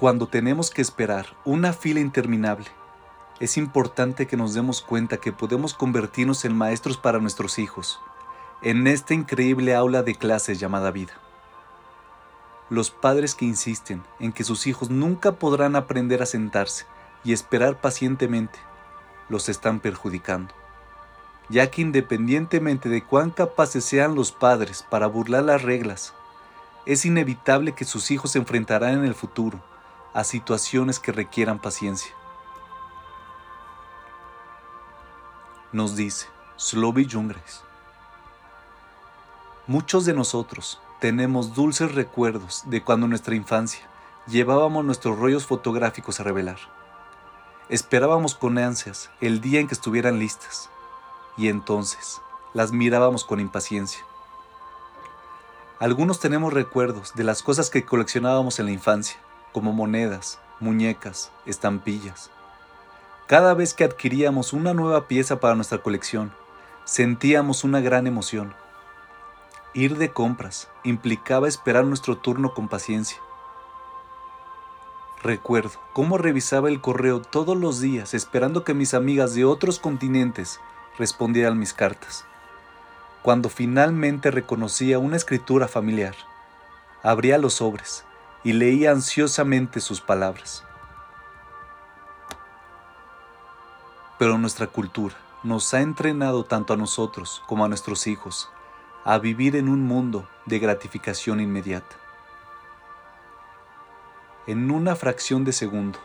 Cuando tenemos que esperar una fila interminable, es importante que nos demos cuenta que podemos convertirnos en maestros para nuestros hijos, en esta increíble aula de clases llamada vida. Los padres que insisten en que sus hijos nunca podrán aprender a sentarse y esperar pacientemente, los están perjudicando, ya que independientemente de cuán capaces sean los padres para burlar las reglas, es inevitable que sus hijos se enfrentarán en el futuro a situaciones que requieran paciencia. Nos dice Sloby Jungres. Muchos de nosotros tenemos dulces recuerdos de cuando en nuestra infancia llevábamos nuestros rollos fotográficos a revelar. Esperábamos con ansias el día en que estuvieran listas y entonces las mirábamos con impaciencia. Algunos tenemos recuerdos de las cosas que coleccionábamos en la infancia, como monedas, muñecas, estampillas. Cada vez que adquiríamos una nueva pieza para nuestra colección, sentíamos una gran emoción. Ir de compras implicaba esperar nuestro turno con paciencia. Recuerdo cómo revisaba el correo todos los días esperando que mis amigas de otros continentes respondieran mis cartas cuando finalmente reconocía una escritura familiar. Abría los sobres y leía ansiosamente sus palabras. Pero nuestra cultura nos ha entrenado tanto a nosotros como a nuestros hijos a vivir en un mundo de gratificación inmediata. En una fracción de segundo,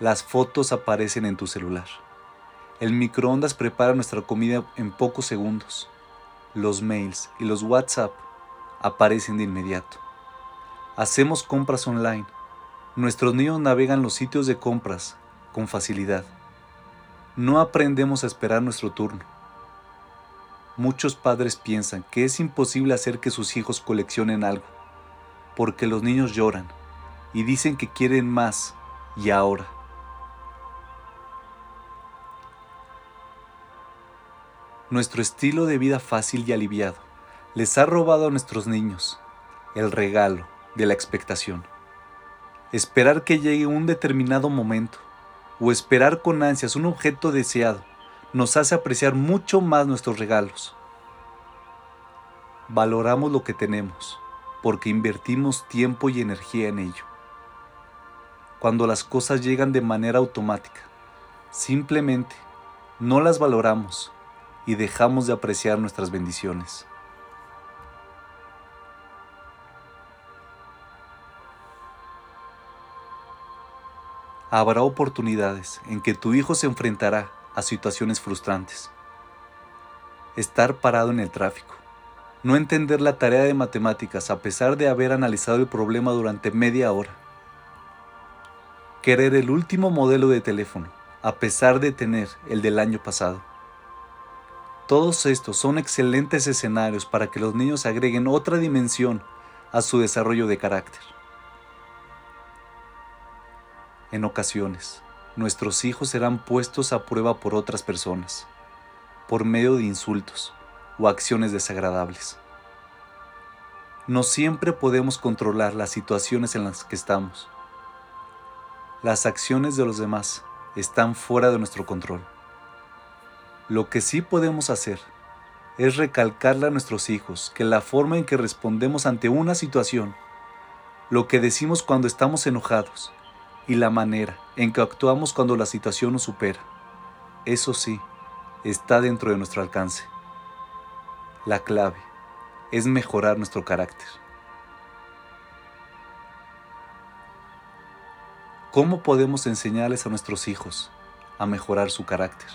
las fotos aparecen en tu celular. El microondas prepara nuestra comida en pocos segundos los mails y los WhatsApp aparecen de inmediato. Hacemos compras online. Nuestros niños navegan los sitios de compras con facilidad. No aprendemos a esperar nuestro turno. Muchos padres piensan que es imposible hacer que sus hijos coleccionen algo, porque los niños lloran y dicen que quieren más y ahora. Nuestro estilo de vida fácil y aliviado les ha robado a nuestros niños el regalo de la expectación. Esperar que llegue un determinado momento o esperar con ansias un objeto deseado nos hace apreciar mucho más nuestros regalos. Valoramos lo que tenemos porque invertimos tiempo y energía en ello. Cuando las cosas llegan de manera automática, simplemente no las valoramos y dejamos de apreciar nuestras bendiciones. Habrá oportunidades en que tu hijo se enfrentará a situaciones frustrantes. Estar parado en el tráfico. No entender la tarea de matemáticas a pesar de haber analizado el problema durante media hora. Querer el último modelo de teléfono a pesar de tener el del año pasado. Todos estos son excelentes escenarios para que los niños agreguen otra dimensión a su desarrollo de carácter. En ocasiones, nuestros hijos serán puestos a prueba por otras personas, por medio de insultos o acciones desagradables. No siempre podemos controlar las situaciones en las que estamos. Las acciones de los demás están fuera de nuestro control. Lo que sí podemos hacer es recalcarle a nuestros hijos que la forma en que respondemos ante una situación, lo que decimos cuando estamos enojados y la manera en que actuamos cuando la situación nos supera, eso sí, está dentro de nuestro alcance. La clave es mejorar nuestro carácter. ¿Cómo podemos enseñarles a nuestros hijos a mejorar su carácter?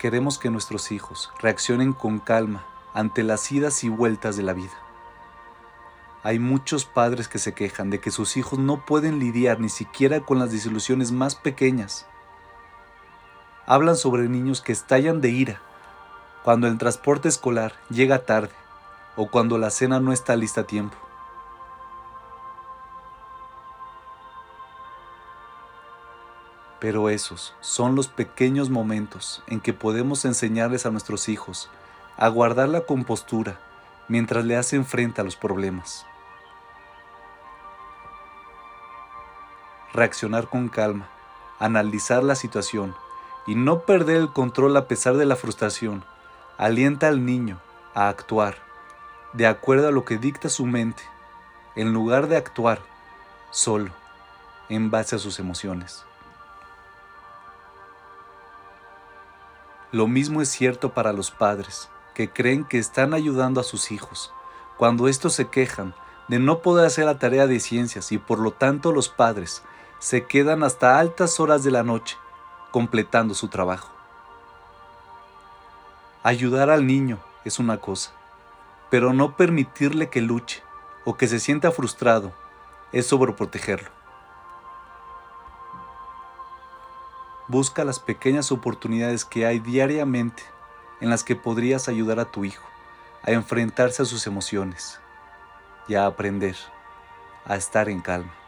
Queremos que nuestros hijos reaccionen con calma ante las idas y vueltas de la vida. Hay muchos padres que se quejan de que sus hijos no pueden lidiar ni siquiera con las desilusiones más pequeñas. Hablan sobre niños que estallan de ira cuando el transporte escolar llega tarde o cuando la cena no está lista a tiempo. Pero esos son los pequeños momentos en que podemos enseñarles a nuestros hijos a guardar la compostura mientras le hacen frente a los problemas. Reaccionar con calma, analizar la situación y no perder el control a pesar de la frustración alienta al niño a actuar de acuerdo a lo que dicta su mente, en lugar de actuar solo en base a sus emociones. Lo mismo es cierto para los padres, que creen que están ayudando a sus hijos, cuando estos se quejan de no poder hacer la tarea de ciencias y por lo tanto los padres se quedan hasta altas horas de la noche completando su trabajo. Ayudar al niño es una cosa, pero no permitirle que luche o que se sienta frustrado es sobreprotegerlo. Busca las pequeñas oportunidades que hay diariamente en las que podrías ayudar a tu hijo a enfrentarse a sus emociones y a aprender a estar en calma.